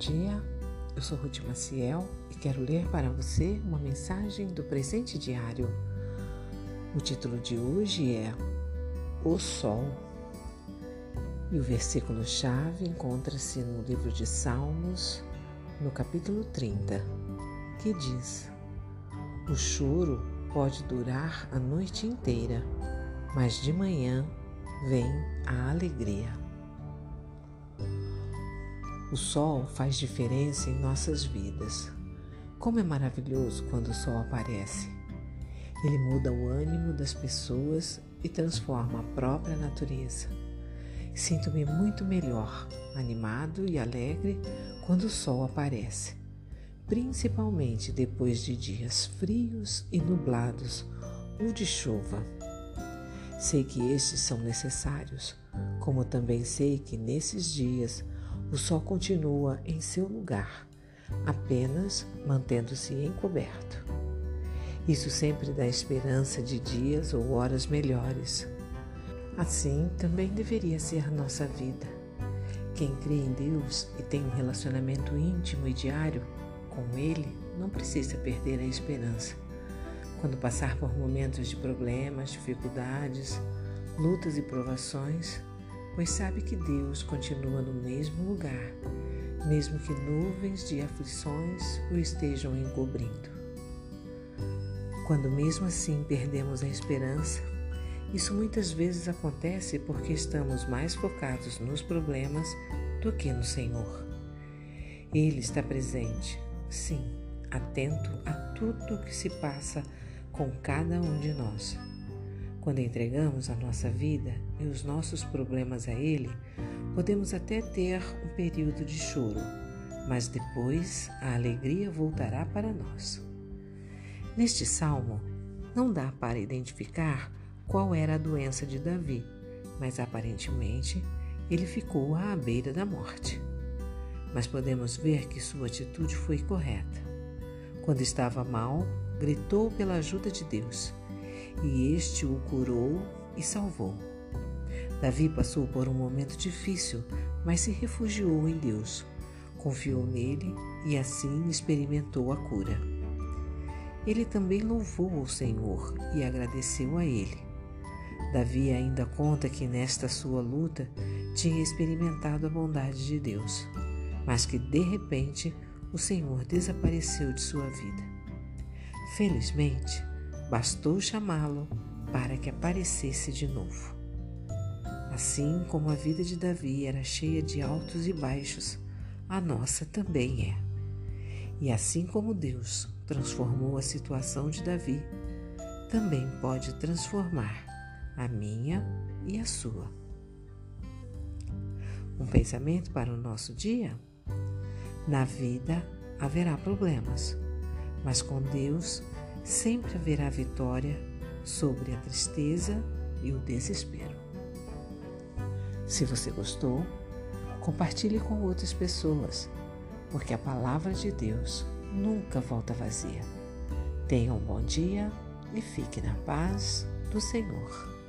dia, eu sou Ruth Maciel e quero ler para você uma mensagem do presente diário. O título de hoje é O Sol e o versículo-chave encontra-se no livro de Salmos, no capítulo 30, que diz: O choro pode durar a noite inteira, mas de manhã vem a alegria. O sol faz diferença em nossas vidas. Como é maravilhoso quando o sol aparece. Ele muda o ânimo das pessoas e transforma a própria natureza. Sinto-me muito melhor, animado e alegre quando o sol aparece, principalmente depois de dias frios e nublados ou de chuva. Sei que estes são necessários, como também sei que nesses dias o sol continua em seu lugar, apenas mantendo-se encoberto. Isso sempre dá esperança de dias ou horas melhores. Assim também deveria ser nossa vida. Quem crê em Deus e tem um relacionamento íntimo e diário com Ele não precisa perder a esperança. Quando passar por momentos de problemas, dificuldades, lutas e provações, pois sabe que Deus continua no mesmo lugar, mesmo que nuvens de aflições o estejam encobrindo. Quando mesmo assim perdemos a esperança, isso muitas vezes acontece porque estamos mais focados nos problemas do que no Senhor. Ele está presente, sim, atento a tudo o que se passa com cada um de nós. Quando entregamos a nossa vida e os nossos problemas a Ele, podemos até ter um período de choro, mas depois a alegria voltará para nós. Neste salmo, não dá para identificar qual era a doença de Davi, mas aparentemente ele ficou à beira da morte. Mas podemos ver que sua atitude foi correta. Quando estava mal, gritou pela ajuda de Deus e este o curou e salvou. Davi passou por um momento difícil, mas se refugiou em Deus, confiou nele e assim experimentou a cura. Ele também louvou o Senhor e agradeceu a ele. Davi ainda conta que nesta sua luta tinha experimentado a bondade de Deus, mas que de repente o Senhor desapareceu de sua vida. Felizmente, Bastou chamá-lo para que aparecesse de novo. Assim como a vida de Davi era cheia de altos e baixos, a nossa também é. E assim como Deus transformou a situação de Davi, também pode transformar a minha e a sua. Um pensamento para o nosso dia? Na vida haverá problemas, mas com Deus sempre haverá vitória sobre a tristeza e o desespero. Se você gostou, compartilhe com outras pessoas, porque a palavra de Deus nunca volta vazia. Tenha um bom dia e fique na paz do Senhor.